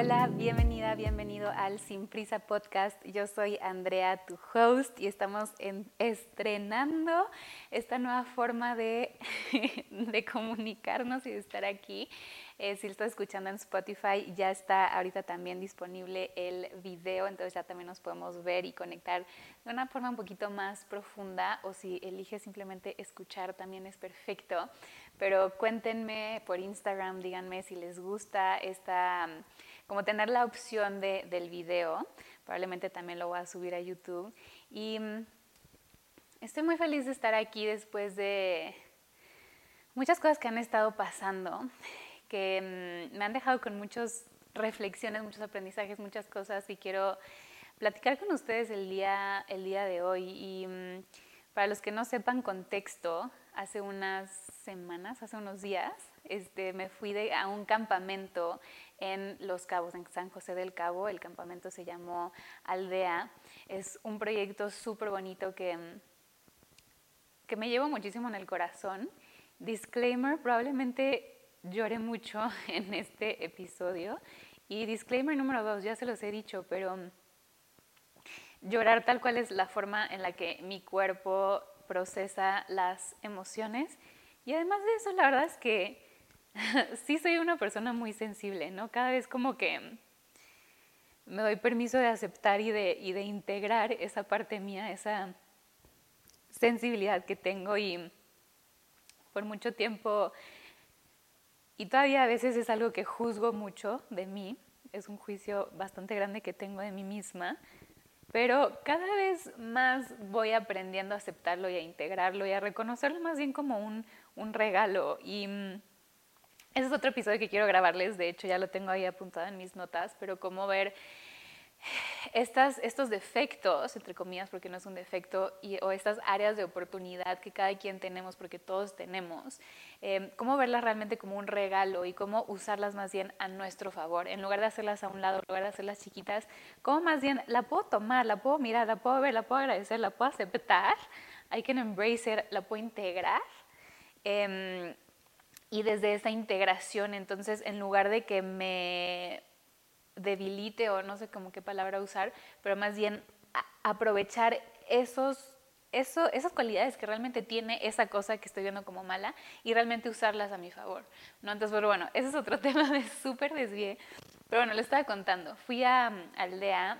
Hola, bienvenida, bienvenido al Sin Prisa Podcast. Yo soy Andrea, tu host, y estamos estrenando esta nueva forma de, de comunicarnos y de estar aquí. Eh, si lo estás escuchando en Spotify, ya está ahorita también disponible el video, entonces ya también nos podemos ver y conectar de una forma un poquito más profunda o si eliges simplemente escuchar también es perfecto. Pero cuéntenme por Instagram, díganme si les gusta esta, como tener la opción de, del video. Probablemente también lo voy a subir a YouTube. Y mm, estoy muy feliz de estar aquí después de muchas cosas que han estado pasando que mm, me han dejado con muchas reflexiones, muchos aprendizajes, muchas cosas y quiero platicar con ustedes el día, el día de hoy. Y mm, para los que no sepan contexto, hace unas semanas, hace unos días, este, me fui de, a un campamento en Los Cabos, en San José del Cabo. El campamento se llamó Aldea. Es un proyecto súper bonito que, que me llevo muchísimo en el corazón. Disclaimer, probablemente lloré mucho en este episodio. Y disclaimer número dos, ya se los he dicho, pero llorar tal cual es la forma en la que mi cuerpo procesa las emociones. Y además de eso, la verdad es que sí soy una persona muy sensible, ¿no? Cada vez como que me doy permiso de aceptar y de, integrar esa parte mía, esa sensibilidad que tengo y por mucho tiempo y todavía a veces es algo que juzgo mucho de mí, es un juicio bastante grande que tengo de mí misma, pero cada vez más voy aprendiendo a aceptarlo y a integrarlo y a reconocerlo más bien como un, un regalo. Y mm, ese es otro episodio que quiero grabarles, de hecho ya lo tengo ahí apuntado en mis notas, pero cómo ver estos defectos, entre comillas, porque no es un defecto, o estas áreas de oportunidad que cada quien tenemos, porque todos tenemos, eh, cómo verlas realmente como un regalo y cómo usarlas más bien a nuestro favor, en lugar de hacerlas a un lado, en lugar de hacerlas chiquitas, cómo más bien la puedo tomar, la puedo mirar, la puedo ver, la puedo agradecer, la puedo aceptar, I can embrace it, la puedo integrar. Em, y desde esa integración, entonces, en lugar de que me debilite o no sé cómo qué palabra usar, pero más bien aprovechar esos, eso, esas cualidades que realmente tiene esa cosa que estoy viendo como mala y realmente usarlas a mi favor. ¿no? Entonces, bueno, ese es otro tema de súper desvíe, pero bueno, le estaba contando. Fui a, Aldea,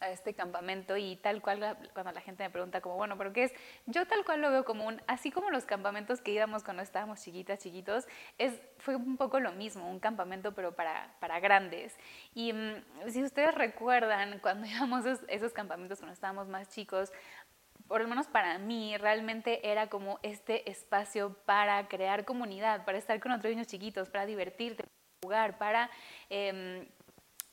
a este campamento, y tal cual, cuando la gente me pregunta, como, bueno, ¿pero qué es? Yo tal cual lo veo como un, así como los campamentos que íbamos cuando estábamos chiquitas, chiquitos, es, fue un poco lo mismo, un campamento, pero para, para grandes. Y mm, si ustedes recuerdan, cuando íbamos a esos campamentos cuando estábamos más chicos, por lo menos para mí, realmente era como este espacio para crear comunidad, para estar con otros niños chiquitos, para divertirte, jugar, para em,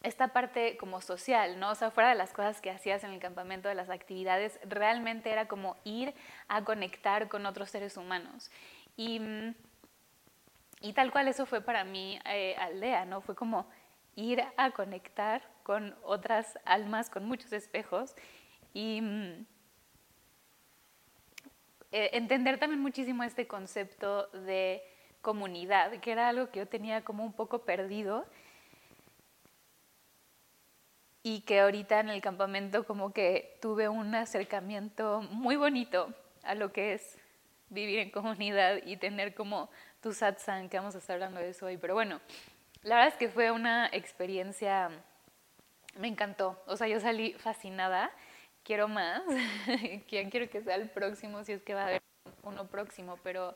esta parte como social, ¿no? O sea, fuera de las cosas que hacías en el campamento, de las actividades, realmente era como ir a conectar con otros seres humanos. Y, y tal cual eso fue para mí eh, aldea, ¿no? Fue como ir a conectar con otras almas, con muchos espejos y eh, entender también muchísimo este concepto de comunidad, que era algo que yo tenía como un poco perdido y que ahorita en el campamento como que tuve un acercamiento muy bonito a lo que es vivir en comunidad y tener como tu satsang, que vamos a estar hablando de eso hoy. Pero bueno, la verdad es que fue una experiencia, me encantó. O sea, yo salí fascinada, quiero más, quiero que sea el próximo, si es que va a haber uno próximo, pero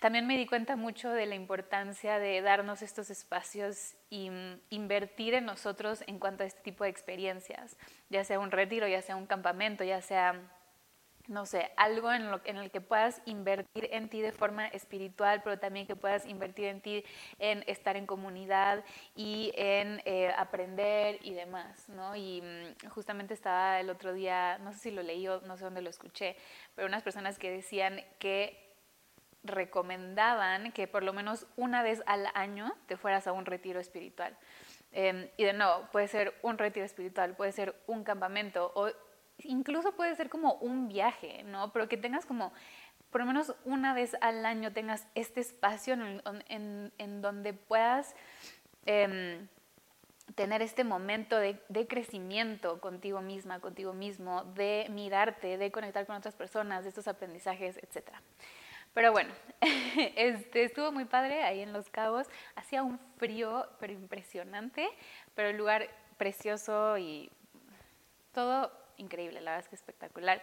también me di cuenta mucho de la importancia de darnos estos espacios y mm, invertir en nosotros en cuanto a este tipo de experiencias, ya sea un retiro, ya sea un campamento, ya sea, no sé, algo en, lo, en el que puedas invertir en ti de forma espiritual, pero también que puedas invertir en ti en estar en comunidad y en eh, aprender y demás, ¿no? Y mm, justamente estaba el otro día, no sé si lo leí o no sé dónde lo escuché, pero unas personas que decían que recomendaban que por lo menos una vez al año te fueras a un retiro espiritual. Em, y de nuevo, puede ser un retiro espiritual, puede ser un campamento o incluso puede ser como un viaje, ¿no? Pero que tengas como, por lo menos una vez al año tengas este espacio en, en donde puedas em, tener este momento de, crecimiento contigo misma, contigo mismo, de mirarte, de conectar con otras personas, de estos aprendizajes, etc. Pero bueno, este, estuvo muy padre ahí en Los Cabos. Hacía un frío, pero impresionante, pero el lugar precioso y todo increíble, la verdad es que espectacular.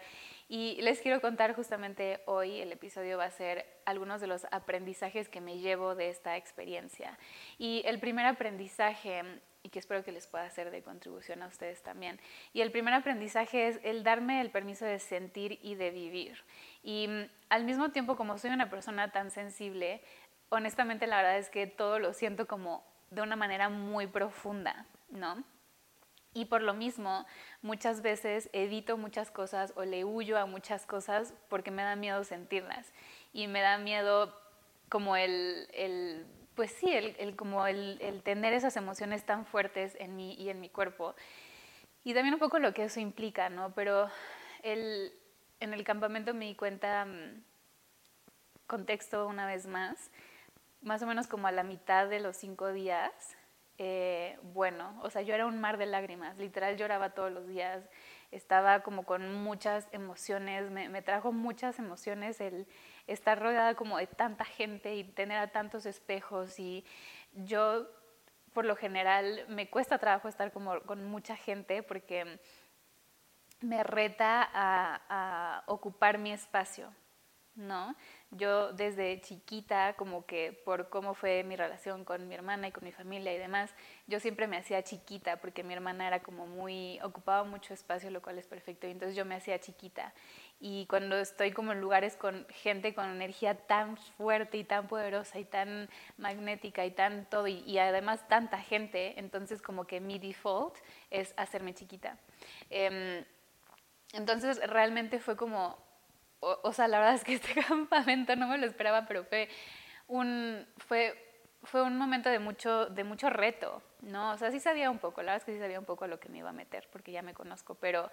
Y les quiero contar justamente hoy, el episodio va a ser algunos de los aprendizajes que me llevo de esta experiencia. Y el primer aprendizaje, y que espero que les pueda ser de contribución a ustedes también, y el primer aprendizaje es el darme el permiso de sentir y de vivir. Y mm, al mismo tiempo, como soy una persona tan sensible, honestamente la verdad es que todo lo siento como de una manera muy profunda, ¿no? Y por lo mismo, muchas veces evito muchas cosas o le huyo a muchas cosas porque me da miedo sentirlas. Y me da miedo como el, el pues sí, el, como el, tener esas emociones tan fuertes en mí y en mi cuerpo. Y también un poco lo que eso implica, ¿no? Pero el, en el campamento me di cuenta, mm, contexto una vez más, más o menos como a la mitad de los cinco días, eh, bueno, o sea, yo era un mar de lágrimas, literal lloraba todos los días, estaba como con muchas emociones, me, trajo muchas emociones el estar rodeada como de tanta gente y tener a tantos espejos y yo por lo general me cuesta trabajo estar como con mucha gente porque me reta a ocupar mi espacio, ¿no? Yo desde chiquita, como que por cómo fue mi relación con mi hermana y con mi familia y demás, yo siempre me hacía chiquita porque mi hermana era como muy, ocupaba mucho espacio, lo cual es perfecto, y entonces yo me hacía chiquita. Y cuando estoy como en lugares con gente con energía tan fuerte y tan poderosa y tan magnética y tan todo, y, además tanta gente, entonces como que mi default es hacerme chiquita. Em, entonces realmente fue como o, sea, la verdad es que este campamento no me lo esperaba, pero fue un, fue, fue un momento de mucho, de mucho reto, ¿no? O sea, sí sabía un poco, la verdad es que sí sabía un poco a lo que me iba a meter, porque ya me conozco, pero,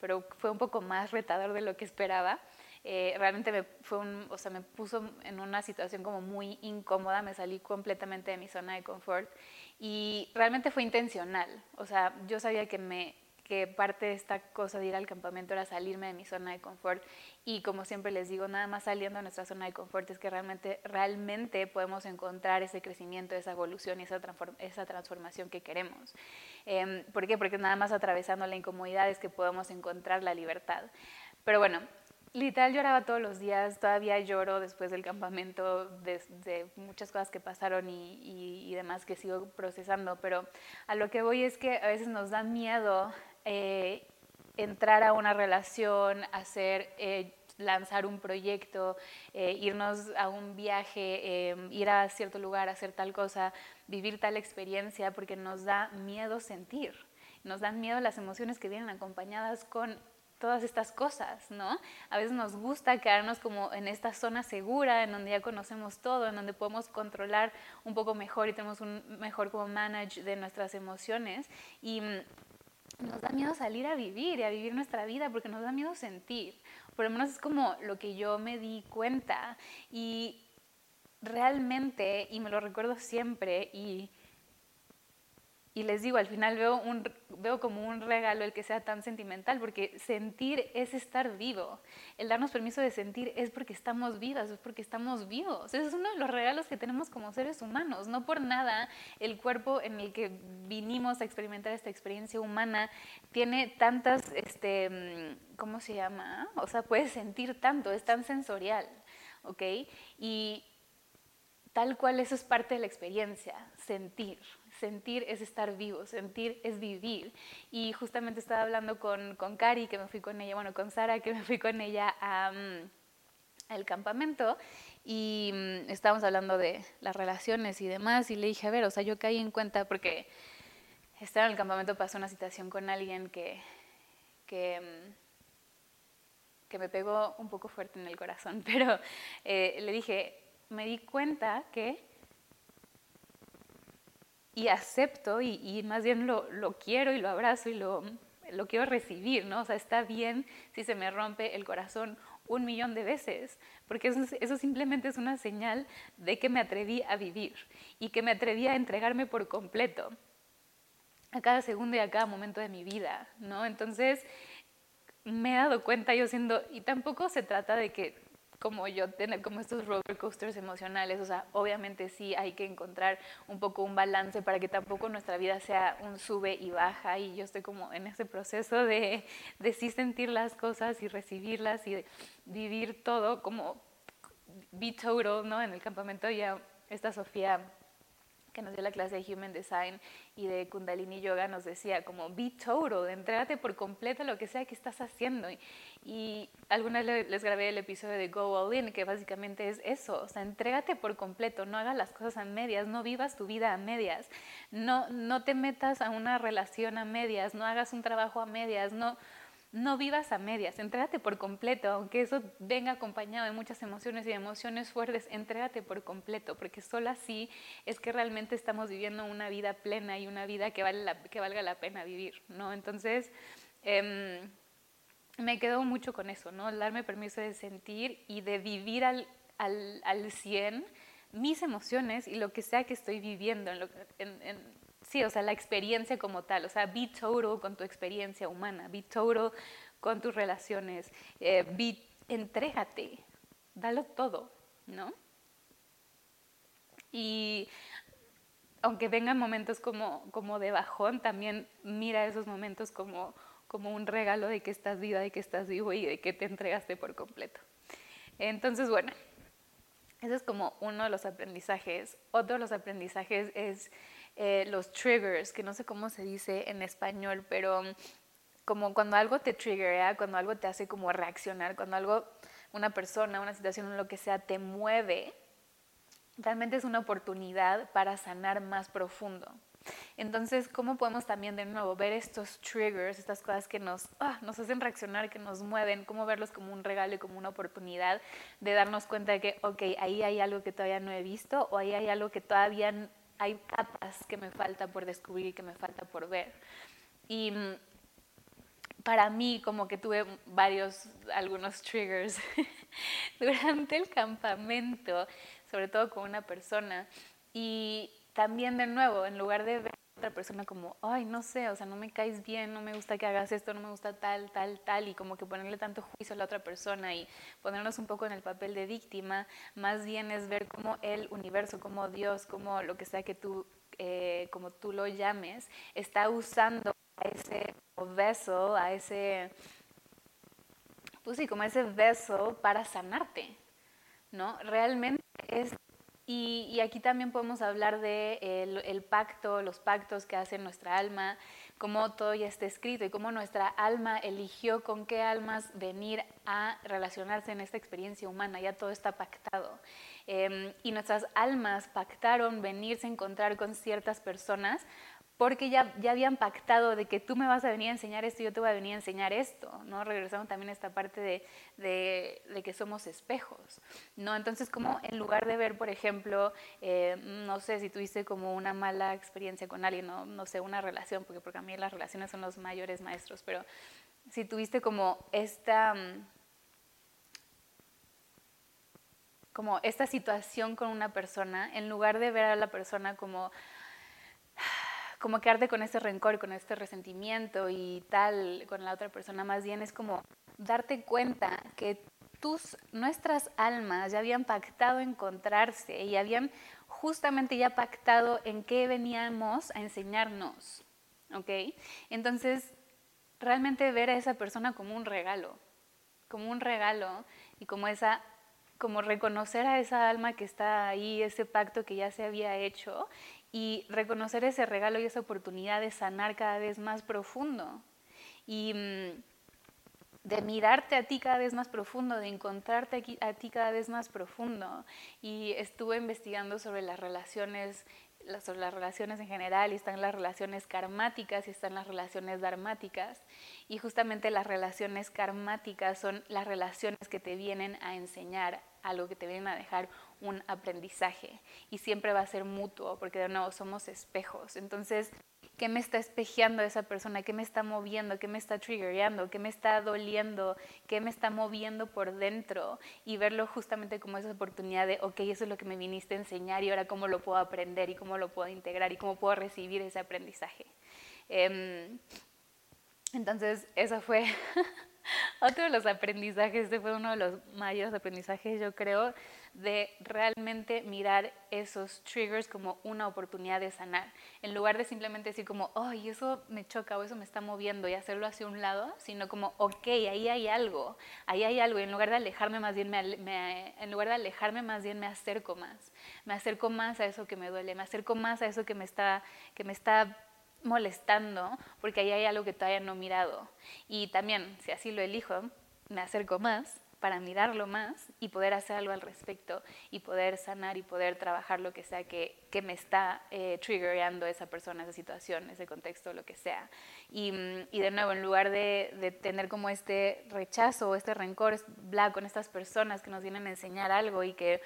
pero fue un poco más retador de lo que esperaba. Eh, realmente me, fue o sea, me puso en una situación como muy incómoda, me salí completamente de mi zona de confort y realmente fue intencional. O sea, yo sabía que me que parte de esta cosa de ir al campamento era salirme de mi zona de confort y como siempre les digo, nada más saliendo de nuestra zona de confort es que realmente, realmente podemos encontrar ese crecimiento, esa evolución y esa, transformación que queremos. Eh, ¿Por qué? Porque nada más atravesando la incomodidad es que podemos encontrar la libertad. Pero bueno, literal lloraba todos los días, todavía lloro después del campamento, de, muchas cosas que pasaron y, y, demás que sigo procesando, pero a lo que voy es que a veces nos da miedo eh, entrar a una relación, hacer, eh, lanzar un proyecto, eh, irnos a un viaje, ir a cierto lugar, hacer tal cosa, vivir tal experiencia, porque nos da miedo sentir, nos dan miedo las emociones que vienen acompañadas con todas estas cosas, ¿no? A veces nos gusta quedarnos como en esta zona segura, en donde ya conocemos todo, en donde podemos controlar un poco mejor y tenemos un mejor como manage de nuestras emociones y mm, nos da miedo salir a vivir y a vivir nuestra vida porque nos da miedo sentir. Por lo menos es como lo que yo me di cuenta y realmente, y me lo recuerdo siempre, y y les digo, al final veo, un, veo como un regalo el que sea tan sentimental, porque sentir es estar vivo. El darnos permiso de sentir es porque estamos vivas, es porque estamos vivos. Ese es uno de los regalos que tenemos como seres humanos. No por nada el cuerpo en el que vinimos a experimentar esta experiencia humana tiene tantas, este, ¿cómo se llama? O sea, puede sentir tanto, es tan sensorial, ¿ok? Y tal cual eso es parte de la experiencia, sentir sentir es estar vivo, sentir es vivir. Y justamente estaba hablando con, con Cari, que me fui con ella, bueno, con Sara, que me fui con ella al campamento y mm, estábamos hablando de las relaciones y demás y le dije, a ver, o sea, yo caí en cuenta porque estaba en el campamento pasó una situación con alguien que, que, mm, que me pegó un poco fuerte en el corazón, pero eh, le dije, me di cuenta que y acepto y, más bien lo, quiero y lo abrazo y lo, lo quiero recibir, ¿no? O sea, está bien si se me rompe el corazón un millón de veces, porque eso, eso, simplemente es una señal de que me atreví a vivir y que me atreví a entregarme por completo a cada segundo y a cada momento de mi vida, ¿no? Entonces me he dado cuenta yo siendo, y tampoco se trata de que como yo tener como estos roller coasters emocionales, o sea, obviamente sí hay que encontrar un poco un balance para que tampoco nuestra vida sea un sube y baja y yo estoy como en ese proceso de, de sí sentir las cosas y recibirlas y vivir todo como be total, ¿no? En el campamento ya esta Sofía que nos dio la clase de Human Design y de Kundalini Yoga nos decía como be total, entrégate por completo lo que sea que estás haciendo. Y, y algunas les grabé el episodio de Go All In, que básicamente es eso, o sea, entrégate por completo, no hagas las cosas a medias, no vivas tu vida a medias, no, no te metas a una relación a medias, no hagas un trabajo a medias, no no vivas a medias, entrégate por completo, aunque eso venga acompañado de muchas emociones y emociones fuertes, entrégate por completo, porque solo así es que realmente estamos viviendo una vida plena y una vida que, vale la, que valga la pena vivir, ¿no? Entonces, em, me quedo mucho con eso, ¿no? Darme permiso de sentir y de vivir al, al, al 100 mis emociones y lo que sea que estoy viviendo en, en, en sí, o sea, la experiencia como tal, o sea, be total con tu experiencia humana, be total con tus relaciones, eh, be, entrégate, dalo todo, ¿no? Y aunque vengan momentos como, como de bajón, también mira esos momentos como, como un regalo de que estás viva, de que estás vivo y de que te entregaste por completo. Entonces, bueno, ese es como uno de los aprendizajes. Otro de los aprendizajes es eh, los triggers, que no sé cómo se dice en español, pero como cuando algo te triggera, cuando algo te hace como reaccionar, cuando algo, una persona, una situación, lo que sea, te mueve, realmente es una oportunidad para sanar más profundo. Entonces, ¿cómo podemos también de nuevo ver estos triggers, estas cosas que nos, ah, nos hacen reaccionar, que nos mueven, cómo verlos como un regalo y como una oportunidad de darnos cuenta de que, ok, ahí hay algo que todavía no he visto o ahí hay algo que todavía hay capas que me falta por descubrir y que me falta por ver. Y mm, para mí como que tuve varios, algunos triggers durante el campamento, sobre todo con una persona. Y también de nuevo, en lugar de ver otra persona como, ay, no sé, o sea, no me caes bien, no me gusta que hagas esto, no me gusta tal, tal, tal, y como que ponerle tanto juicio a la otra persona y ponernos un poco en el papel de víctima, más bien es ver cómo el universo, como Dios, como lo que sea que tú, eh, como tú lo llames, está usando a ese beso, a ese, pues sí, como ese beso para sanarte, ¿no? Realmente es y, aquí también podemos hablar de el, pacto, los pactos que hace nuestra alma, cómo todo ya está escrito y cómo nuestra alma eligió con qué almas venir a relacionarse en esta experiencia humana, ya todo está pactado. Em, y nuestras almas pactaron venirse a encontrar con ciertas personas porque ya, ya habían pactado de que tú me vas a venir a enseñar esto y yo te voy a venir a enseñar esto, ¿no? Regresamos también a esta parte de, de, que somos espejos, ¿no? Entonces, como en lugar de ver, por ejemplo, eh, no sé, si tuviste como una mala experiencia con alguien, no, no sé, una relación, porque, porque a mí las relaciones son los mayores maestros, pero si tuviste como esta... como esta situación con una persona, en lugar de ver a la persona como como quedarte con ese rencor, con este resentimiento y tal con la otra persona, más bien es como darte cuenta que tus, nuestras almas ya habían pactado encontrarse y habían justamente ya pactado en qué veníamos a enseñarnos, ¿ok? Entonces, realmente ver a esa persona como un regalo, como un regalo y como esa como reconocer a esa alma que está ahí, ese pacto que ya se había hecho y reconocer ese regalo y esa oportunidad de sanar cada vez más profundo y mm, de mirarte a ti cada vez más profundo, de encontrarte a ti cada vez más profundo. Y estuve investigando sobre las relaciones, las relaciones en general, y están las relaciones karmáticas y están las relaciones dharmáticas. Y justamente las relaciones karmáticas son las relaciones que te vienen a enseñar algo, que te vienen a dejar un aprendizaje y siempre va a ser mutuo porque de nuevo somos espejos. Entonces, qué me está espejeando esa persona, qué me está moviendo, qué me está triggerando, qué me está doliendo, qué me está moviendo por dentro y verlo justamente como esa oportunidad de, ok, eso es lo que me viniste a enseñar y ahora cómo lo puedo aprender y cómo lo puedo integrar y cómo puedo recibir ese aprendizaje. Em, entonces, eso fue otro de los aprendizajes, este fue uno de los mayores aprendizajes, yo creo, de realmente mirar esos triggers como una oportunidad de sanar, en lugar de simplemente decir como, ay, eso me choca o eso me está moviendo y hacerlo hacia un lado, sino como, ok, ahí hay algo, ahí hay algo, y en lugar de alejarme más bien, me, en lugar de alejarme más bien me acerco más, me acerco más a eso que me duele, me acerco más a eso que me está, que me está molestando, porque ahí hay algo que todavía no he mirado. Y también, si así lo elijo, me acerco más para mirarlo más y poder hacer algo al respecto y poder sanar y poder trabajar lo que sea que, que me está eh, triggerando esa persona, esa situación, ese contexto, lo que sea. Y, mm, y de nuevo, en lugar de, de, tener como este rechazo o este rencor black con estas personas que nos vienen a enseñar algo y que,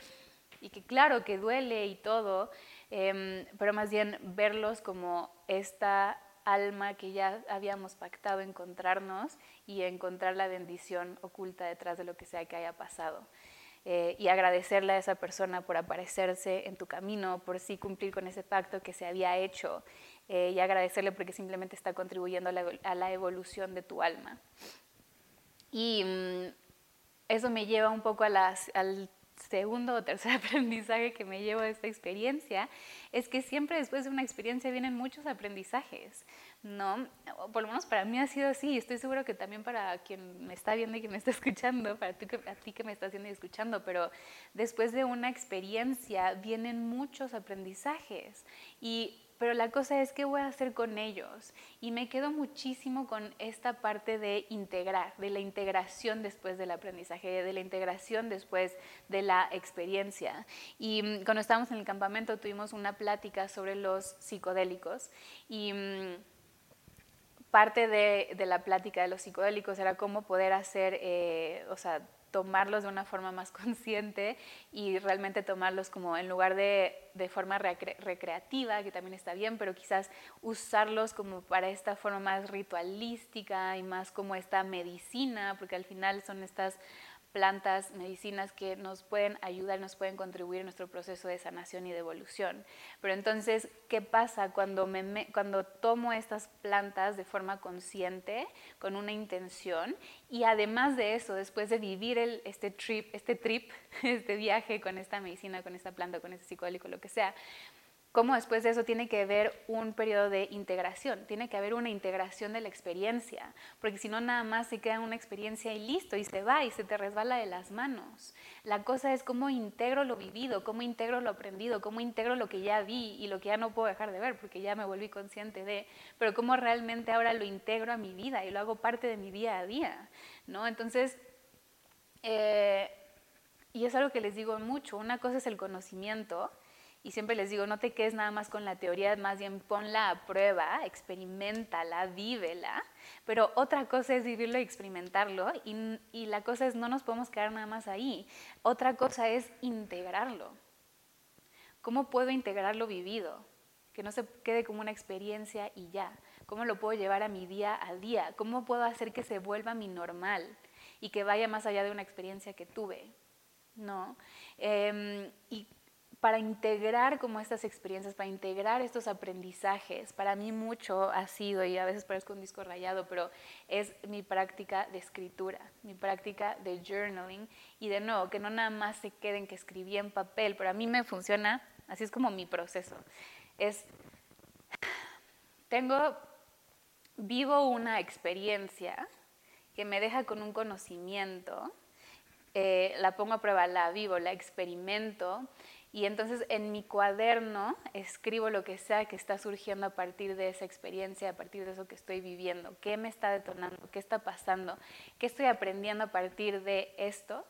y que claro que duele y todo, eh, pero más bien verlos como esta alma que ya habíamos pactado encontrarnos y encontrar la bendición oculta detrás de lo que sea que haya pasado. Eh, y agradecerle a esa persona por aparecerse en tu camino, por sí cumplir con ese pacto que se había hecho eh, y agradecerle porque simplemente está contribuyendo a la, evolución de tu alma. Y mm, eso me lleva un poco a las, al segundo o tercer aprendizaje que me llevo de esta experiencia es que siempre después de una experiencia vienen muchos aprendizajes, ¿no? Por lo menos para mí ha sido así y estoy seguro que también para quien me está viendo y que me está escuchando, para ti, a ti que me estás viendo y escuchando, pero después de una experiencia vienen muchos aprendizajes y pero la cosa es qué voy a hacer con ellos. Y me quedo muchísimo con esta parte de integrar, de la integración después del aprendizaje, de la integración después de la experiencia. Y mm, cuando estábamos en el campamento tuvimos una plática sobre los psicodélicos y mm, parte de, de, la plática de los psicodélicos era cómo poder hacer, eh, o sea, tomarlos de una forma más consciente y realmente tomarlos como en lugar de, de forma recreativa, que también está bien, pero quizás usarlos como para esta forma más ritualística y más como esta medicina, porque al final son estas plantas, medicinas que nos pueden ayudar, nos pueden contribuir en nuestro proceso de sanación y de evolución. Pero entonces, ¿qué pasa cuando, me, cuando tomo estas plantas de forma consciente, con una intención? Y además de eso, después de vivir el, este, trip, este trip, este viaje con esta medicina, con esta planta, con este psicodélico, lo que sea, cómo después de eso tiene que haber un periodo de integración, tiene que haber una integración de la experiencia, porque si no nada más se queda una experiencia y listo, y se va y se te resbala de las manos. La cosa es cómo integro lo vivido, cómo integro lo aprendido, cómo integro lo que ya vi y lo que ya no puedo dejar de ver, porque ya me volví consciente de, pero cómo realmente ahora lo integro a mi vida y lo hago parte de mi día a día, ¿no? Entonces, eh, y es algo que les digo mucho, una cosa es el conocimiento, y siempre les digo, no te quedes nada más con la teoría, más bien ponla a prueba, experimentala, vívela. Pero otra cosa es vivirlo y experimentarlo. Y, y la cosa es, no nos podemos quedar nada más ahí. Otra cosa es integrarlo. ¿Cómo puedo integrar lo vivido? Que no se quede como una experiencia y ya. ¿Cómo lo puedo llevar a mi día a día? ¿Cómo puedo hacer que se vuelva mi normal y que vaya más allá de una experiencia que tuve? ¿No? Eh, y para integrar como estas experiencias, para integrar estos aprendizajes, para mí mucho ha sido, y a veces parezco un disco rayado, pero es mi práctica de escritura, mi práctica de journaling, y de nuevo, que no nada más se queden que escribí en papel, pero a mí me funciona, así es como mi proceso. Es, tengo, vivo una experiencia que me deja con un conocimiento, eh, la pongo a prueba, la vivo, la experimento, y entonces en mi cuaderno escribo lo que sea que está surgiendo a partir de esa experiencia, a partir de eso que estoy viviendo, qué me está detonando, qué está pasando, qué estoy aprendiendo a partir de esto.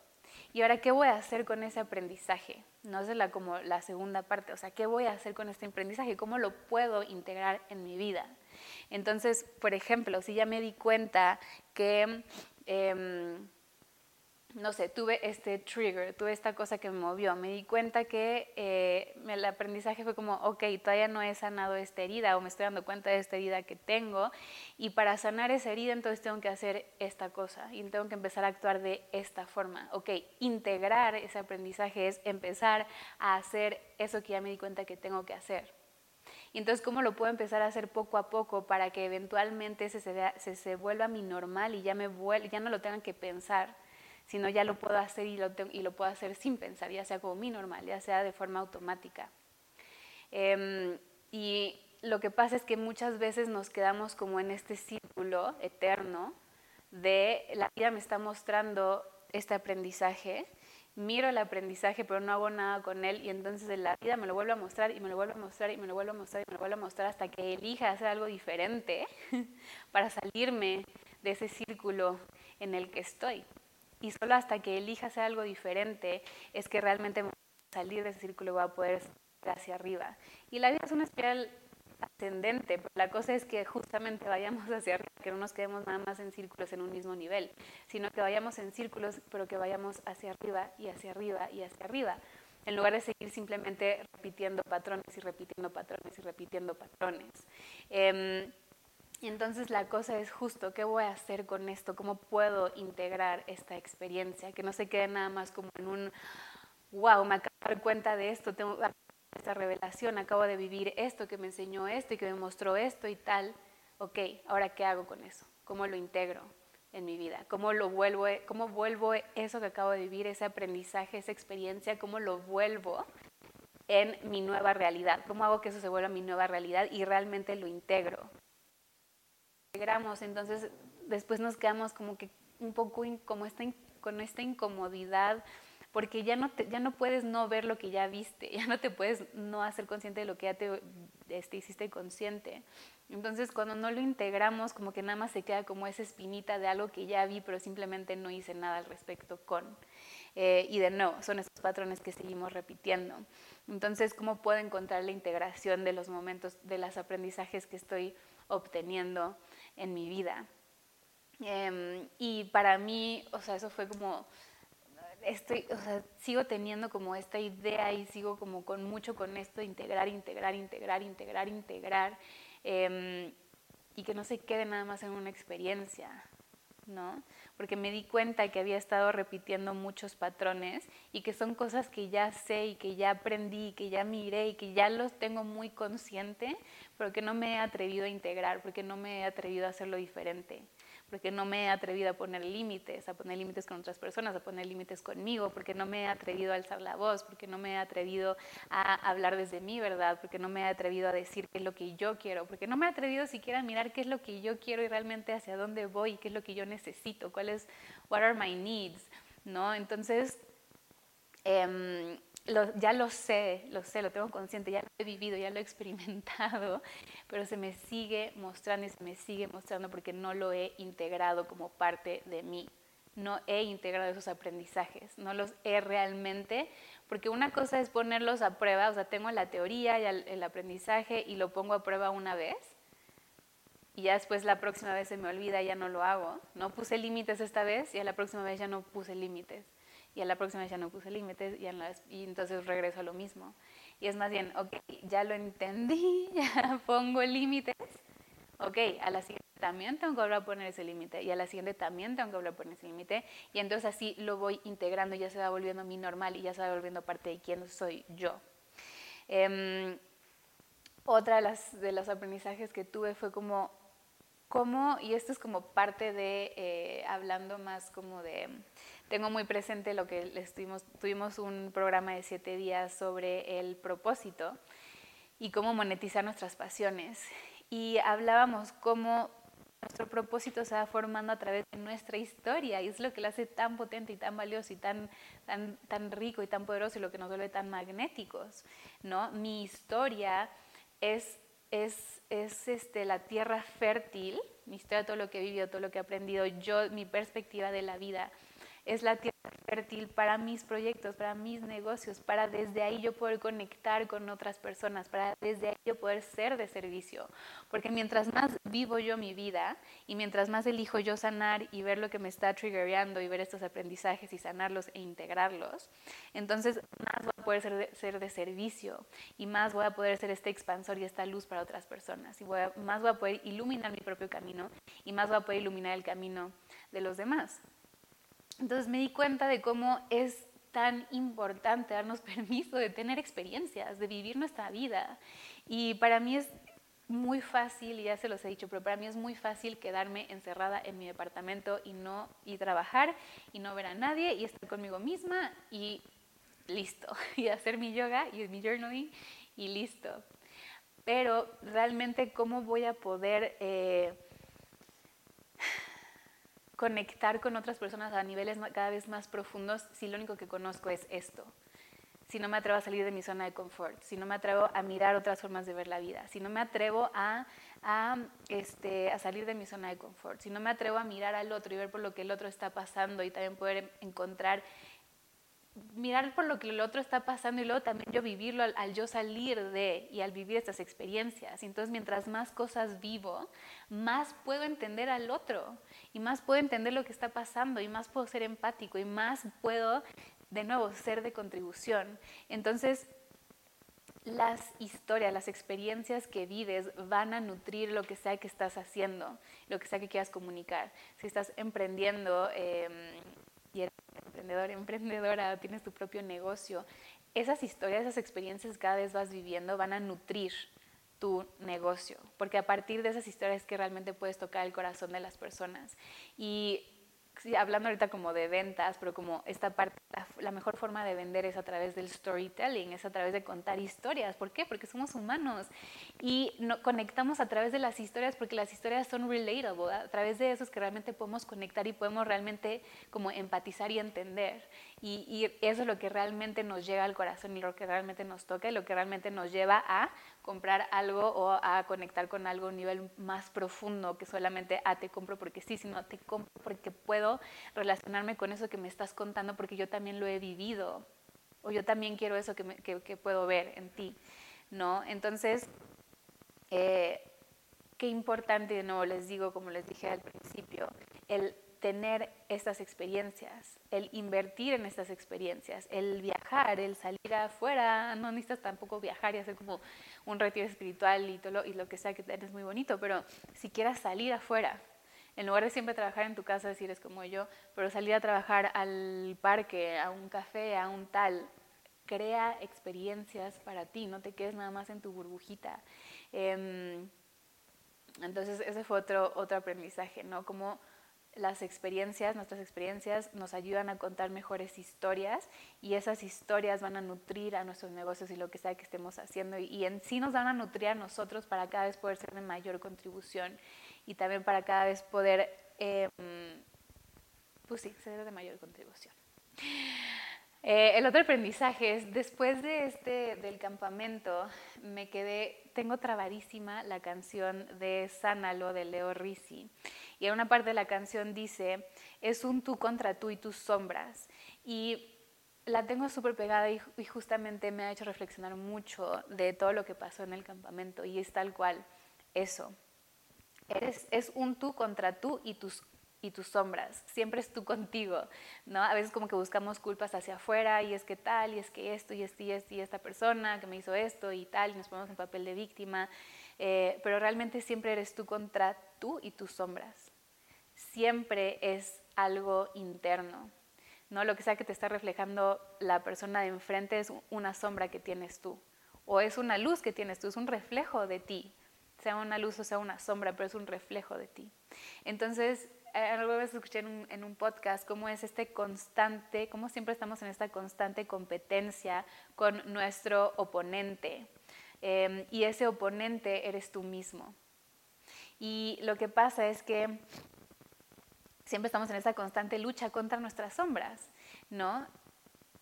Y ahora, ¿qué voy a hacer con ese aprendizaje? No es la, como la segunda parte, o sea, ¿qué voy a hacer con este aprendizaje? ¿Cómo lo puedo integrar en mi vida? Entonces, por ejemplo, si ya me di cuenta que... Em, no sé, tuve este trigger, tuve esta cosa que me movió, me di cuenta que eh, el aprendizaje fue como, ok, todavía no he sanado esta herida o me estoy dando cuenta de esta herida que tengo y para sanar esa herida entonces tengo que hacer esta cosa y tengo que empezar a actuar de esta forma. Ok, integrar ese aprendizaje es empezar a hacer eso que ya me di cuenta que tengo que hacer. Y entonces, ¿cómo lo puedo empezar a hacer poco a poco para que eventualmente se, se, se, vuelva mi normal y ya, me ya no lo tengan que pensar? Sino ya lo puedo hacer y lo, puedo hacer sin pensar, ya sea como mi normal, ya sea de forma automática. Em, y lo que pasa es que muchas veces nos quedamos como en este círculo eterno de la vida me está mostrando este aprendizaje, miro el aprendizaje pero no hago nada con él y entonces la vida me lo vuelve a mostrar y me lo vuelve a mostrar y me lo vuelve a mostrar y me lo vuelve a mostrar hasta que elija hacer algo diferente para salirme de ese círculo en el que estoy. Y solo hasta que elija hacer algo diferente es que realmente salir de ese círculo y voy a poder hacia arriba. Y la vida es una espiral ascendente, la cosa es que justamente vayamos hacia arriba, que no nos quedemos nada más en círculos en un mismo nivel, sino que vayamos en círculos, pero que vayamos hacia arriba y hacia arriba y hacia arriba, en lugar de seguir simplemente repitiendo patrones y repitiendo patrones y repitiendo patrones. Eh, y entonces la cosa es justo, ¿qué voy a hacer con esto? ¿Cómo puedo integrar esta experiencia? Que no se quede nada más como en un, wow, me acabo de dar cuenta de esto, tengo esta revelación, acabo de vivir esto, que me enseñó esto y que me mostró esto y tal. Ok, ahora ¿qué hago con eso? ¿Cómo lo integro en mi vida? ¿Cómo lo vuelvo, cómo vuelvo eso que acabo de vivir, ese aprendizaje, esa experiencia, cómo lo vuelvo en mi nueva realidad? ¿Cómo hago que eso se vuelva mi nueva realidad y realmente lo integro? Entonces después nos quedamos como que un poco como esta, con esta incomodidad porque ya no, ya no puedes no ver lo que ya viste, ya no te puedes no hacer consciente de lo que ya te este, hiciste consciente. Entonces cuando no lo integramos, como que nada más se queda como esa espinita de algo que ya vi, pero simplemente no hice nada al respecto con. Eh, y de nuevo, son esos patrones que seguimos repitiendo. Entonces, ¿cómo puedo encontrar la integración de los momentos, de los aprendizajes que estoy obteniendo en mi vida. Em, y para mí, o sea, eso fue como, estoy, o sea, sigo teniendo como esta idea y sigo como con mucho con esto, integrar, integrar, integrar, integrar, integrar, em, y que no se quede nada más en una experiencia, ¿no? Porque me di cuenta que había estado repitiendo muchos patrones y que son cosas que ya sé y que ya aprendí, que ya miré y que ya los tengo muy consciente, pero que no me he atrevido a integrar, porque no me he atrevido a hacerlo diferente, porque no me he atrevido a poner límites, a poner límites con otras personas, a poner límites conmigo, porque no me he atrevido a alzar la voz, porque no me he atrevido a hablar desde mi verdad, porque no me he atrevido a decir qué es lo que yo quiero, porque no me he atrevido siquiera a mirar qué es lo que yo quiero y realmente hacia dónde voy, qué es lo que yo necesito, cuál what are my needs, ¿no? Entonces, eh, ya lo sé, lo sé, lo tengo consciente, ya lo he vivido, ya lo he experimentado, pero se me sigue mostrando y se me sigue mostrando porque no lo he integrado como parte de mí. No he integrado esos aprendizajes, no los he realmente, porque una cosa es ponerlos a prueba, o sea, tengo la teoría y el aprendizaje y lo pongo a prueba una vez, y ya después la próxima vez se me olvida ya no lo hago. No puse límites esta vez y a la próxima vez ya no puse límites y a la próxima ya no puse límites y, y, entonces regreso a lo mismo. Y es más bien, ok, ya lo entendí, ya pongo límites, ok, a la siguiente también tengo que volver a poner ese límite y a la siguiente también tengo que volver a poner ese límite y entonces así lo voy integrando, ya se va volviendo mi normal y ya se va volviendo parte de quién soy yo. Em, otra de, las, de los aprendizajes que tuve fue como, cómo, y esto es como parte de, eh, hablando más como de tengo muy presente lo que estuvimos, tuvimos un programa de siete días sobre el propósito y cómo monetizar nuestras pasiones. Y hablábamos cómo nuestro propósito se va formando a través de nuestra historia y es lo que lo hace tan potente y tan valioso y tan, tan, tan rico y tan poderoso y lo que nos vuelve tan magnéticos. ¿no? Mi historia es, es, es este, la tierra fértil, mi historia, todo lo que he vivido, todo lo que he aprendido, yo, mi perspectiva de la vida es la tierra fértil para mis proyectos, para mis negocios, para desde ahí yo poder conectar con otras personas, para desde ahí yo poder ser de servicio. Porque mientras más vivo yo mi vida y mientras más elijo yo sanar y ver lo que me está triggerando y ver estos aprendizajes y sanarlos e integrarlos, entonces más voy a poder ser de, ser de servicio y más voy a poder ser este expansor y esta luz para otras personas y voy más voy a poder iluminar mi propio camino y más voy a poder iluminar el camino de los demás. Entonces me di cuenta de cómo es tan importante darnos permiso de tener experiencias, de vivir nuestra vida. Y para mí es muy fácil, ya se los he dicho, pero para mí es muy fácil quedarme encerrada en mi departamento y no y trabajar y no ver a nadie y estar conmigo misma y listo, y hacer mi yoga y mi journaling y listo. Pero realmente cómo voy a poder eh, conectar con otras personas a niveles cada vez más profundos si lo único que conozco es esto. Si no me atrevo a salir de mi zona de confort, si no me atrevo a mirar otras formas de ver la vida, si no me atrevo a, a, este, a salir de mi zona de confort, si no me atrevo a mirar al otro y ver por lo que el otro está pasando y también poder encontrar mirar por lo que el otro está pasando y luego también yo vivirlo al, yo salir de y al vivir estas experiencias. Entonces mientras más cosas vivo, más puedo entender al otro y más puedo entender lo que está pasando y más puedo ser empático y más puedo, de nuevo, ser de contribución. Entonces, las historias, las experiencias que vives van a nutrir lo que sea que estás haciendo, lo que sea que quieras comunicar. Si estás emprendiendo em, y eres emprendedor, emprendedora, tienes tu propio negocio, esas historias, esas experiencias cada vez vas viviendo van a nutrir tu negocio, porque a partir de esas historias que realmente puedes tocar el corazón de las personas. Y hablando ahorita como de ventas, pero como esta parte, la, mejor forma de vender es a través del storytelling, es a través de contar historias. ¿Por qué? Porque somos humanos y no, conectamos a través de las historias porque las historias son relatable. A través de eso es que realmente podemos conectar y podemos realmente como empatizar y entender. Y, eso es lo que realmente nos llega al corazón y lo que realmente nos toca y lo que realmente nos lleva a comprar algo o a conectar con algo a un nivel más profundo que solamente, ah, te compro porque sí, sino te compro porque puedo relacionarme con eso que me estás contando porque yo también lo he vivido o yo también quiero eso que, que, puedo ver en ti, ¿no? Entonces, eh, qué importante, de nuevo les digo, como les dije al principio, el tener estas experiencias, el invertir en estas experiencias, el viajar, el salir afuera, no necesitas tampoco viajar y hacer como un retiro espiritual y, todo lo, y lo que sea que es muy bonito, pero si quieras salir afuera, en lugar de siempre trabajar en tu casa, si eres como yo, pero salir a trabajar al parque, a un café, a un tal, crea experiencias para ti, no te quedes nada más en tu burbujita. Em, entonces ese fue otro, otro aprendizaje, ¿no? Como las experiencias, nuestras experiencias nos ayudan a contar mejores historias y esas historias van a nutrir a nuestros negocios y lo que sea que estemos haciendo y, en sí nos van a nutrir a nosotros para cada vez poder ser de mayor contribución y también para cada vez poder, em, pues sí, ser de mayor contribución. Eh, el otro aprendizaje es, después de este, del campamento, me quedé, tengo trabadísima la canción de Sánalo de Leo Risi. Y en una parte de la canción dice, es un tú contra tú y tus sombras. Y la tengo súper pegada y, justamente me ha hecho reflexionar mucho de todo lo que pasó en el campamento. Y es tal cual eso. Eres, es un tú contra tú y tus y tus sombras, siempre es tú contigo, ¿no? A veces como que buscamos culpas hacia afuera y es que tal, y es que esto, y esto, y esto, y esta persona que me hizo esto y tal, y nos ponemos en papel de víctima, eh, pero realmente siempre eres tú contra tú y tus sombras. Siempre es algo interno, ¿no? Lo que sea que te está reflejando la persona de enfrente es una sombra que tienes tú, o es una luz que tienes tú, es un reflejo de ti, sea una luz o sea una sombra, pero es un reflejo de ti. Entonces, alguna vez escuché en un, podcast cómo es este constante, cómo siempre estamos en esta constante competencia con nuestro oponente. Em, y ese oponente eres tú mismo. Y lo que pasa es que siempre estamos en esa constante lucha contra nuestras sombras, ¿no?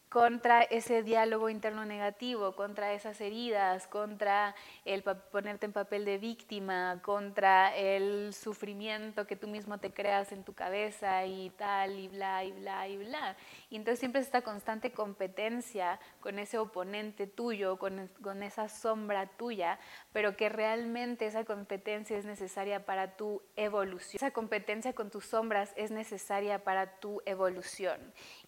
Contra ese diálogo interno negativo, contra esas heridas, contra el ponerte en papel de víctima, contra el sufrimiento que tú mismo te creas en tu cabeza y tal, y bla, y bla, y bla. Y entonces siempre es esta constante competencia con ese oponente tuyo, con, con esa sombra tuya, pero que realmente esa competencia es necesaria para tu evolución. Esa competencia con tus sombras es necesaria para tu evolución.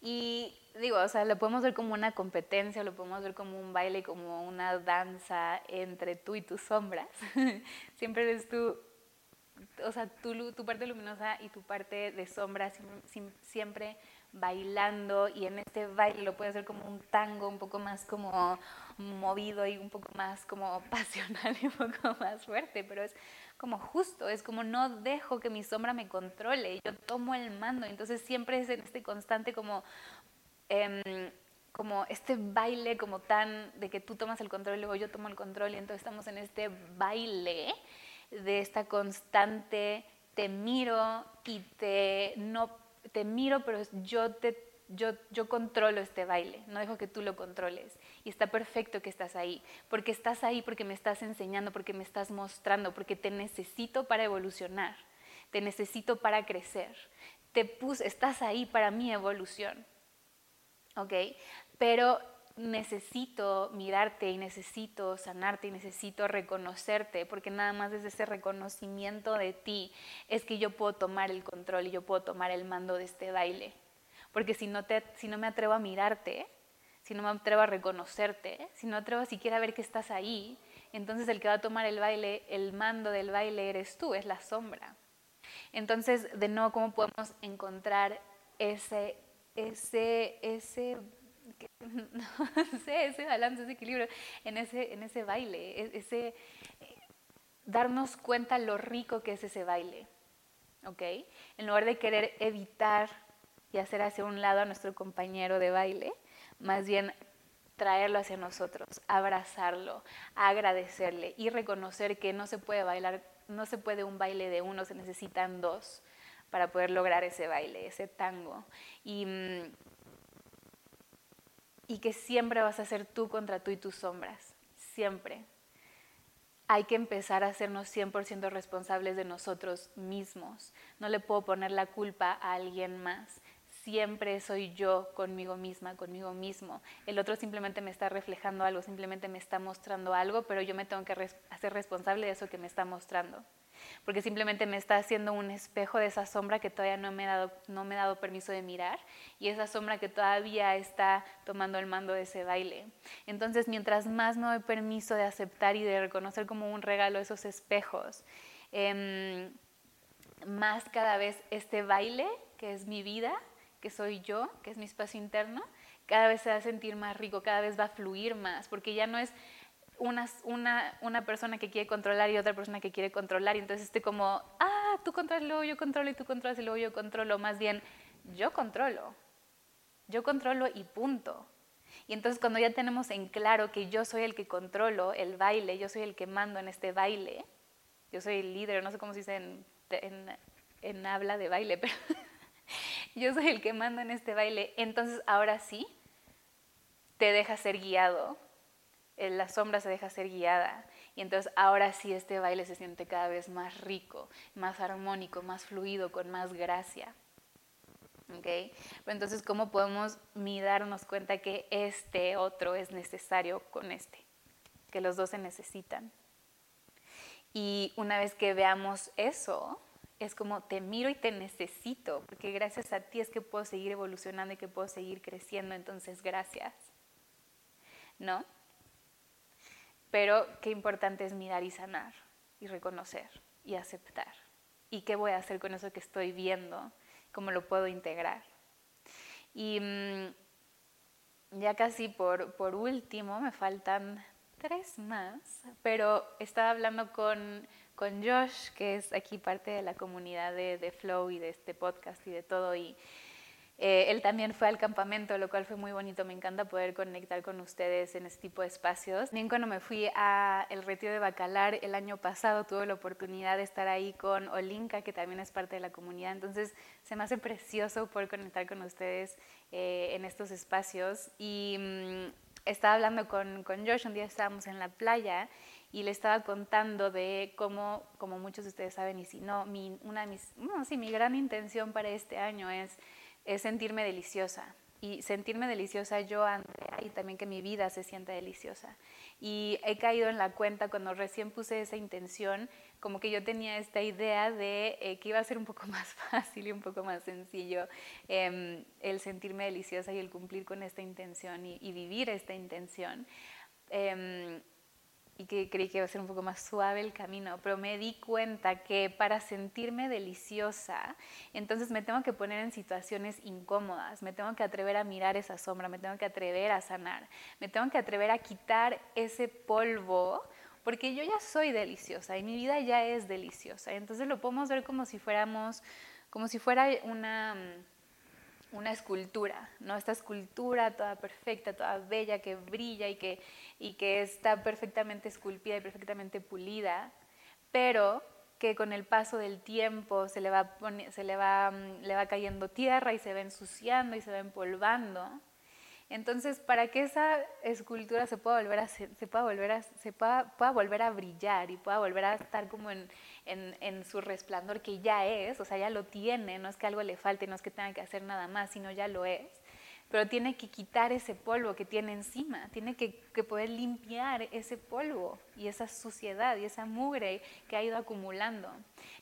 Y digo, o sea, lo podemos ver como una competencia, lo podemos ver como un baile, como una danza entre tú y tus sombras. siempre eres tú, o sea, tu, tu parte luminosa y tu parte de sombra siempre bailando y en este baile lo puedes hacer como un tango un poco más como movido y un poco más como pasional y un poco más fuerte, pero es como justo, es como no dejo que mi sombra me controle, yo tomo el mando, entonces siempre es en este constante como Em, como este baile como tan de que tú tomas el control y luego yo tomo el control y entonces estamos en este baile de esta constante te miro y te no te miro pero yo te yo, yo controlo este baile, no dejo que tú lo controles. Y está perfecto que estás ahí, porque estás ahí, porque me estás enseñando, porque me estás mostrando, porque te necesito para evolucionar, te necesito para crecer. Te puse, estás ahí para mi evolución. ¿Ok? Pero necesito mirarte y necesito sanarte y necesito reconocerte, porque nada más desde ese reconocimiento de ti es que yo puedo tomar el control y yo puedo tomar el mando de este baile. Porque si no, te, si no me atrevo a mirarte, si no me atrevo a reconocerte, si no atrevo siquiera a ver que estás ahí, entonces el que va a tomar el baile, el mando del baile eres tú, es la sombra. Entonces, de nuevo, ¿cómo podemos encontrar ese ese, ese, no sé, ese balance, ese equilibrio en ese, en ese baile, e, ese, darnos cuenta lo rico que es ese baile, ¿ok? En lugar de querer evitar y hacer hacia un lado a nuestro compañero de baile, más bien traerlo hacia nosotros, abrazarlo, agradecerle y reconocer que no se puede bailar, no se puede un baile de uno, se necesitan dos para poder lograr ese baile, ese tango. Y, mm, y que siempre vas a ser tú contra tú y tus sombras, siempre. Hay que empezar a hacernos 100% responsables de nosotros mismos. No le puedo poner la culpa a alguien más. Siempre soy yo conmigo misma, conmigo mismo. El otro simplemente me está reflejando algo, simplemente me está mostrando algo, pero yo me tengo que hacer responsable de eso que me está mostrando porque simplemente me está haciendo un espejo de esa sombra que todavía no me, he dado, no me he dado permiso de mirar y esa sombra que todavía está tomando el mando de ese baile. Entonces, mientras más me doy permiso de aceptar y de reconocer como un regalo esos espejos, em, más cada vez este baile, que es mi vida, que soy yo, que es mi espacio interno, cada vez se va a sentir más rico, cada vez va a fluir más, porque ya no es una, una, persona que quiere controlar y otra persona que quiere controlar. Y entonces estoy como, ah, tú controlas, luego yo controlo y tú controlas y luego yo controlo. Más bien, yo controlo. Yo controlo y punto. Y entonces cuando ya tenemos en claro que yo soy el que controlo el baile, yo soy el que mando en este baile, yo soy el líder, no sé cómo se dice en, en, en habla de baile, pero yo soy el que mando en este baile, entonces ahora sí te deja ser guiado la sombra se deja ser guiada. Y entonces ahora sí este baile se siente cada vez más rico, más armónico, más fluido, con más gracia. ¿Okay? Pero entonces, ¿cómo podemos darnos cuenta que este otro es necesario con este? Que los dos se necesitan. Y una vez que veamos eso, es como te miro y te necesito, porque gracias a ti es que puedo seguir evolucionando y que puedo seguir creciendo, entonces gracias. ¿No? Pero qué importante es mirar y sanar y reconocer y aceptar. ¿Y qué voy a hacer con eso que estoy viendo? ¿Cómo lo puedo integrar? Y mm, ya casi por, por último, me faltan tres más, pero estaba hablando con, con Josh, que es aquí parte de la comunidad de, de Flow y de este podcast y de todo, y Eh, él también fue al campamento, lo cual fue muy bonito. Me encanta poder conectar con ustedes en este tipo de espacios. También cuando me fui a el retiro de Bacalar el año pasado, tuve la oportunidad de estar ahí con Olinka, que también es parte de la comunidad. Entonces, se me hace precioso poder conectar con ustedes eh, en estos espacios. Y mm, estaba hablando con, con Josh, un día estábamos en la playa y le estaba contando de cómo, como muchos de ustedes saben, y si no, una de mis, no, sí, mi gran intención para este año es es sentirme deliciosa. Y sentirme deliciosa yo, Andrea, y también que mi vida se sienta deliciosa. Y he caído en la cuenta cuando recién puse esa intención, como que yo tenía esta idea de eh, que iba a ser un poco más fácil y un poco más sencillo em, el sentirme deliciosa y el cumplir con esta intención y, vivir esta intención. Em, y que creí que iba a ser un poco más suave el camino, pero me di cuenta que para sentirme deliciosa, entonces me tengo que poner en situaciones incómodas, me tengo que atrever a mirar esa sombra, me tengo que atrever a sanar, me tengo que atrever a quitar ese polvo, porque yo ya soy deliciosa y mi vida ya es deliciosa. Entonces lo podemos ver como si fuéramos, como si fuera una una escultura, ¿no? Esta escultura toda perfecta, toda bella, que brilla y que, y que está perfectamente esculpida y perfectamente pulida, pero que con el paso del tiempo se le va, se le va, mm, le va cayendo tierra y se va ensuciando y se va empolvando. Entonces, para que esa escultura se pueda volver a, se pueda volver se pueda, pueda volver a brillar y pueda volver a estar como en, en, su resplandor que ya es, o sea, ya lo tiene, no es que algo le falte, no es que tenga que hacer nada más, sino ya lo es. Pero tiene que quitar ese polvo que tiene encima, tiene que, poder limpiar ese polvo y esa suciedad y esa mugre que ha ido acumulando.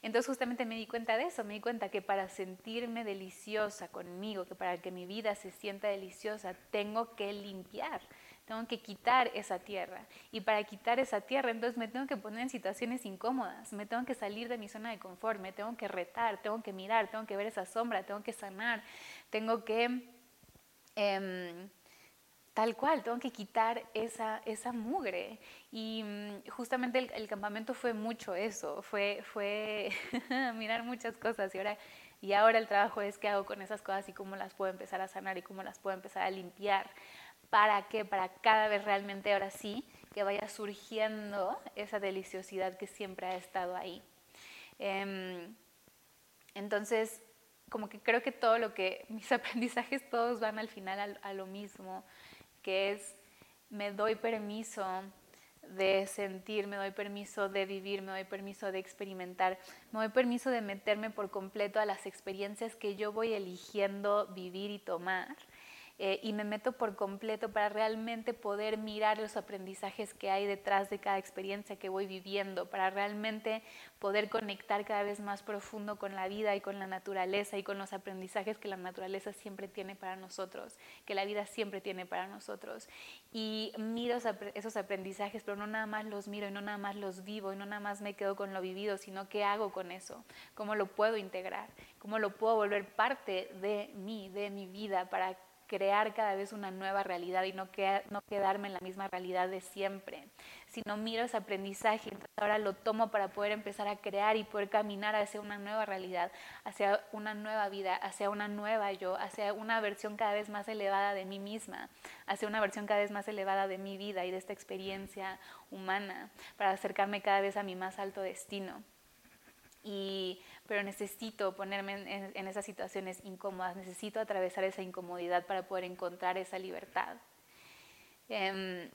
Entonces justamente me di cuenta de eso, me di cuenta que para sentirme deliciosa conmigo, que para que mi vida se sienta deliciosa, tengo que limpiar tengo que quitar esa tierra. Y para quitar esa tierra, entonces me tengo que poner en situaciones incómodas, me tengo que salir de mi zona de confort, me tengo que retar, tengo que mirar, tengo que ver esa sombra, tengo que sanar, tengo que... Em, tal cual, tengo que quitar esa, esa mugre. Y mm, justamente el, campamento fue mucho eso, fue, fue mirar muchas cosas y ahora, y ahora el trabajo es qué hago con esas cosas y cómo las puedo empezar a sanar y cómo las puedo empezar a limpiar. ¿Para qué? Para cada vez realmente ahora sí que vaya surgiendo esa deliciosidad que siempre ha estado ahí. Em, entonces, como que creo que todo lo que mis aprendizajes todos van al final a, lo mismo, que es me doy permiso de sentir, me doy permiso de vivir, me doy permiso de experimentar, me doy permiso de meterme por completo a las experiencias que yo voy eligiendo vivir y tomar eh, y me meto por completo para realmente poder mirar los aprendizajes que hay detrás de cada experiencia que voy viviendo, para realmente poder conectar cada vez más profundo con la vida y con la naturaleza y con los aprendizajes que la naturaleza siempre tiene para nosotros, que la vida siempre tiene para nosotros. Y miro esos aprendizajes, pero no nada más los miro y no nada más los vivo y no nada más me quedo con lo vivido, sino qué hago con eso, cómo lo puedo integrar, cómo lo puedo volver parte de mí, de mi vida, para crear cada vez una nueva realidad y no, no quedarme en la misma realidad de siempre, sino miro ese aprendizaje, entonces ahora lo tomo para poder empezar a crear y poder caminar hacia una nueva realidad, hacia una nueva vida, hacia una nueva yo, hacia una versión cada vez más elevada de mí misma, hacia una versión cada vez más elevada de mi vida y de esta experiencia humana, para acercarme cada vez a mi más alto destino. Y pero necesito ponerme en, esas situaciones incómodas, necesito atravesar esa incomodidad para poder encontrar esa libertad. Em,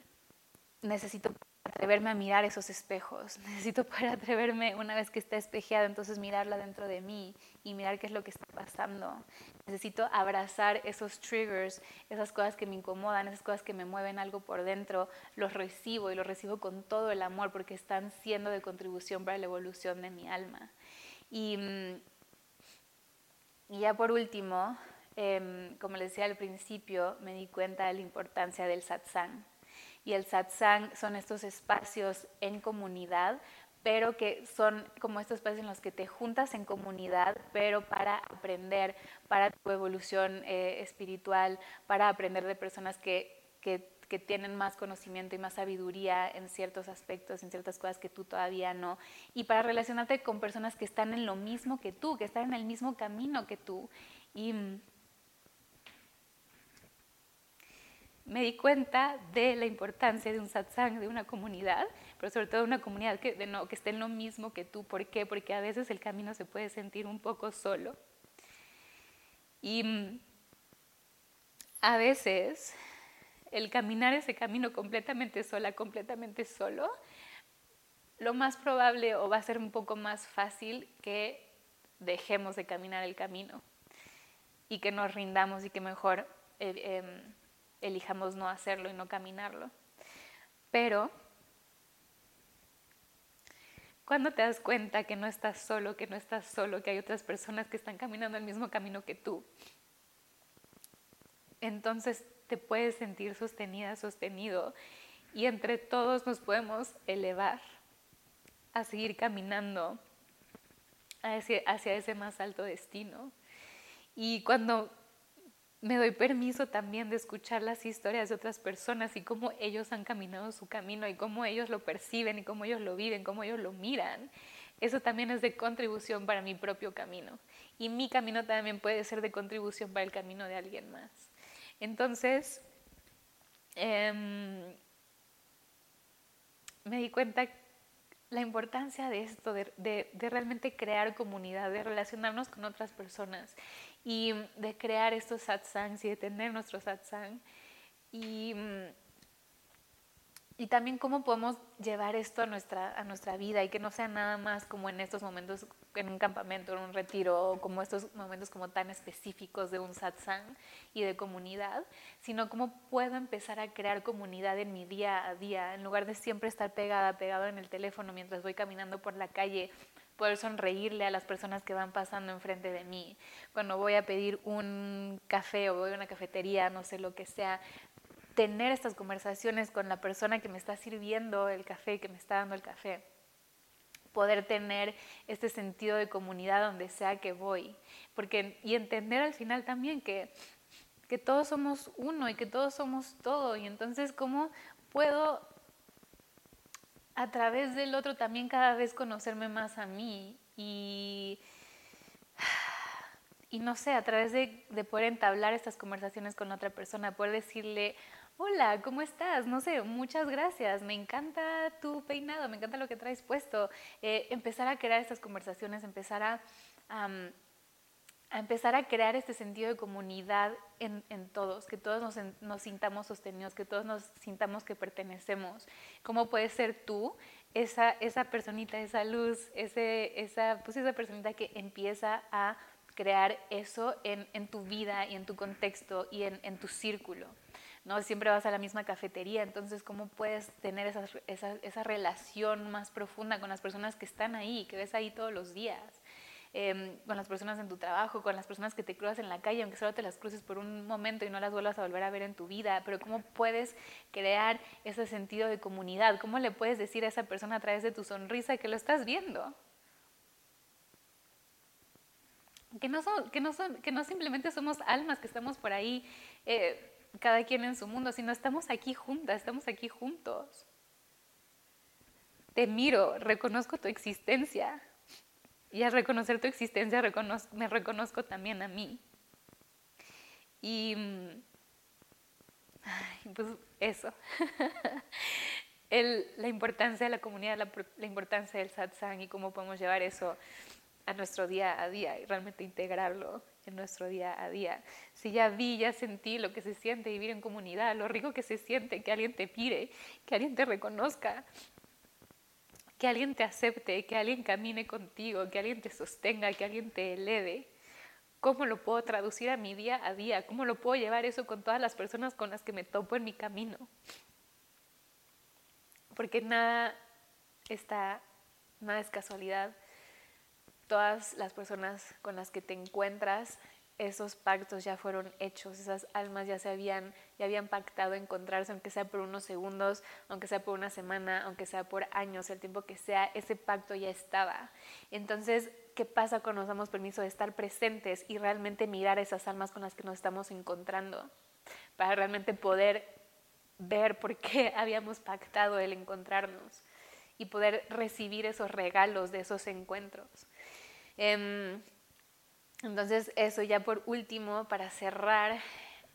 necesito atreverme a mirar esos espejos, necesito poder atreverme una vez que está espejeada, entonces mirarla dentro de mí y mirar qué es lo que está pasando. Necesito abrazar esos triggers, esas cosas que me incomodan, esas cosas que me mueven algo por dentro, los recibo y los recibo con todo el amor porque están siendo de contribución para la evolución de mi alma. Mm, y, ya por último, em, como les decía al principio, me di cuenta de la importancia del satsang. Y el satsang son estos espacios en comunidad, pero que son como estos espacios en los que te juntas en comunidad, pero para aprender, para tu evolución eh, espiritual, para aprender de personas que, que que tienen más conocimiento y más sabiduría en ciertos aspectos, en ciertas cosas que tú todavía no, y para relacionarte con personas que están en lo mismo que tú, que están en el mismo camino que tú. Y, me di cuenta de la importancia de un satsang, de una comunidad, pero sobre todo una comunidad que, de no, que esté en lo mismo que tú. ¿Por qué? Porque a veces el camino se puede sentir un poco solo. Y a veces el caminar ese camino completamente sola, completamente solo, lo más probable o va a ser un poco más fácil que dejemos de caminar el camino y que nos rindamos y que mejor eh, em, elijamos no hacerlo y no caminarlo. Pero cuando te das cuenta que no estás solo, que no estás solo, que hay otras personas que están caminando el mismo camino que tú, entonces te puedes sentir sostenida, sostenido y entre todos nos podemos elevar a seguir caminando hacia, hacia ese más alto destino. Y cuando me doy permiso también de escuchar las historias de otras personas y cómo ellos han caminado su camino y cómo ellos lo perciben y cómo ellos lo viven, cómo ellos lo miran. Eso también es de contribución para mi propio camino. Y mi camino también puede ser de contribución para el camino de alguien más. Entonces, em, me di cuenta la importancia de esto, de, realmente crear comunidad, de relacionarnos con otras personas y de crear estos satsangs y de tener nuestro satsang. Y, y también cómo podemos llevar esto a nuestra, a nuestra vida y que no sea nada más como en estos momentos, en un campamento, en un retiro, como estos momentos como tan específicos de un satsang y de comunidad, sino cómo puedo empezar a crear comunidad en mi día a día, en lugar de siempre estar pegada, pegado en el teléfono mientras voy caminando por la calle poder sonreírle a las personas que van pasando enfrente de mí. Cuando voy a pedir un café o voy a una cafetería, no sé lo que sea, tener estas conversaciones con la persona que me está sirviendo el café, que me está dando el café. Poder tener este sentido de comunidad donde sea que voy. Porque, y entender al final también que, que todos somos uno y que todos somos todo. Y entonces, ¿cómo puedo a través del otro también cada vez conocerme más a mí y, y no sé, a través de, de, poder entablar estas conversaciones con otra persona, poder decirle, hola, ¿cómo estás? No sé, muchas gracias, me encanta tu peinado, me encanta lo que traes puesto. Eh, empezar a crear estas conversaciones, empezar a empezar a crear este sentido de comunidad en, todos, que todos nos, sintamos sostenidos, que todos nos sintamos que pertenecemos. ¿Cómo puedes ser tú esa, esa personita, esa luz, ese, esa, pues esa personita que empieza a crear eso en, tu vida y en tu contexto y en, tu círculo? ¿No? Siempre vas a la misma cafetería, entonces ¿cómo puedes tener esa, esa, relación más profunda con las personas que están ahí, que ves ahí todos los días? Em, con las personas en tu trabajo, con las personas que te cruzas en la calle, aunque solo te las cruces por un momento y no las vuelvas a volver a ver en tu vida, pero cómo puedes crear ese sentido de comunidad, cómo le puedes decir a esa persona a través de tu sonrisa que lo estás viendo. Que no, son, que no, son, que no simplemente somos almas que estamos por ahí, eh, cada quien en su mundo, sino estamos aquí juntas, estamos aquí juntos. Te miro, reconozco tu existencia. Y al reconocer tu existencia, me reconozco también a mí. Y pues eso. la importancia de la comunidad, la, importancia del satsang y cómo podemos llevar eso a nuestro día a día y realmente integrarlo en nuestro día a día. Si ya vi, ya sentí lo que se siente vivir en comunidad, lo rico que se siente que alguien te pire, que alguien te reconozca, que alguien te acepte, que alguien camine contigo, que alguien te sostenga, que alguien te eleve. ¿Cómo lo puedo traducir a mi día a día? ¿Cómo lo puedo llevar eso con todas las personas con las que me topo en mi camino? Porque nada está, nada es casualidad. Todas las personas con las que te encuentras esos pactos ya fueron hechos, esas almas ya se habían, ya habían pactado encontrarse, aunque sea por unos segundos, aunque sea por una semana, aunque sea por años, el tiempo que sea, ese pacto ya estaba. Entonces, ¿qué pasa cuando nos damos permiso de estar presentes y realmente mirar esas almas con las que nos estamos encontrando? Para realmente poder ver por qué habíamos pactado el encontrarnos y poder recibir esos regalos de esos encuentros. Em, entonces, eso ya por último, para cerrar,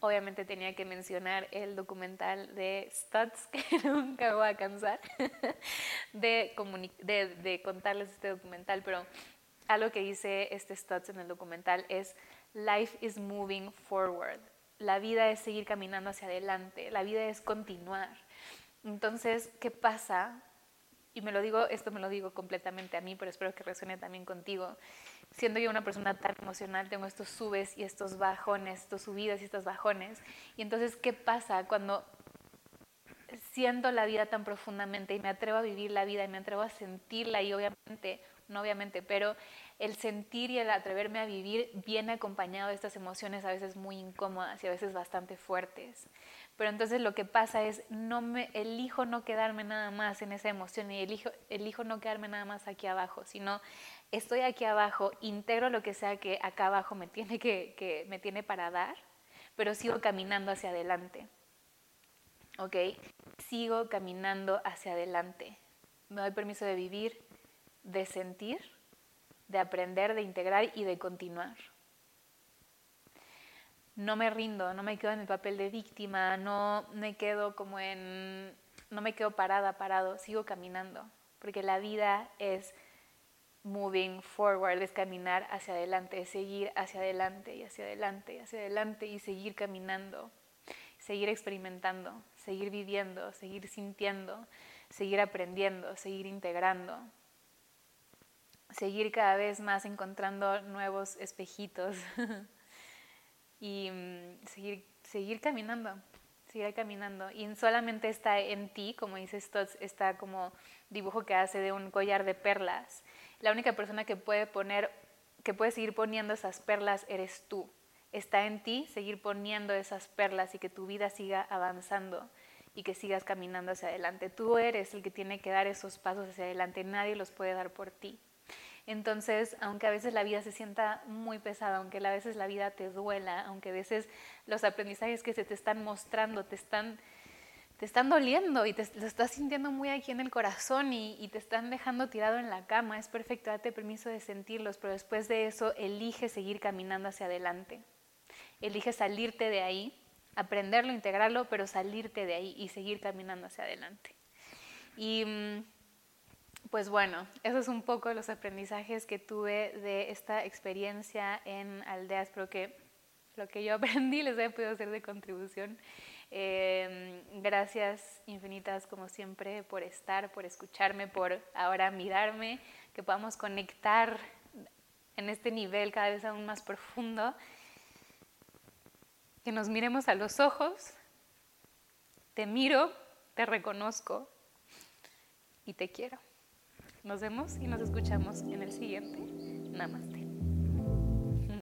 obviamente tenía que mencionar el documental de Stutz, que nunca voy a cansar de, de, contarles este documental, pero algo que dice este Stutz en el documental es Life is moving forward. La vida es seguir caminando hacia adelante, la vida es continuar. Entonces, ¿qué pasa? Y me lo digo, esto me lo digo completamente a mí, pero espero que resuene también contigo siendo yo una persona tan emocional, tengo estos subes y estos bajones, estos subidas y estos bajones. Y entonces, ¿qué pasa cuando siento la vida tan profundamente y me atrevo a vivir la vida y me atrevo a sentirla y obviamente, no obviamente, pero el sentir y el atreverme a vivir viene acompañado de estas emociones a veces muy incómodas y a veces bastante fuertes. Pero entonces lo que pasa es, no me, elijo no quedarme nada más en esa emoción y elijo, elijo no quedarme nada más aquí abajo, sino estoy aquí abajo, integro lo que sea que acá abajo me tiene, que, me tiene para dar, pero sigo caminando hacia adelante. ¿Ok? Sigo caminando hacia adelante. Me doy permiso de vivir, de sentir, de aprender, de integrar y de continuar. No me rindo, no me quedo en el papel de víctima, no me quedo como en, no me quedo parada, parado, sigo caminando, porque la vida es moving forward, es caminar hacia adelante, es seguir hacia adelante y hacia adelante y hacia adelante y seguir caminando, seguir experimentando, seguir viviendo, seguir sintiendo, seguir aprendiendo, seguir integrando, seguir cada vez más encontrando nuevos espejitos y mm, seguir, seguir caminando, seguir caminando. Y solamente está en ti, como dice Stotts, está como dibujo que hace de un collar de perlas la única persona que puede poner, que puede seguir poniendo esas perlas eres tú. Está en ti seguir poniendo esas perlas y que tu vida siga avanzando y que sigas caminando hacia adelante. Tú eres el que tiene que dar esos pasos hacia adelante, nadie los puede dar por ti. Entonces, aunque a veces la vida se sienta muy pesada, aunque a veces la vida te duela, aunque a veces los aprendizajes que se te están mostrando te están te están doliendo y te lo estás sintiendo muy aquí en el corazón y, te están dejando tirado en la cama. Es perfecto, date permiso de sentirlos, pero después de eso elige seguir caminando hacia adelante. Elige salirte de ahí, aprenderlo, integrarlo, pero salirte de ahí y seguir caminando hacia adelante. Y mm, pues bueno, eso es un poco los aprendizajes que tuve de esta experiencia en aldeas. Espero que lo que yo aprendí les haya podido ser de contribución. Em, gracias infinitas como siempre por estar, por escucharme, por ahora mirarme, que podamos conectar en este nivel cada vez aún más profundo, que nos miremos a los ojos, te miro, te reconozco y te quiero. Nos vemos y nos escuchamos en el siguiente. Namaste.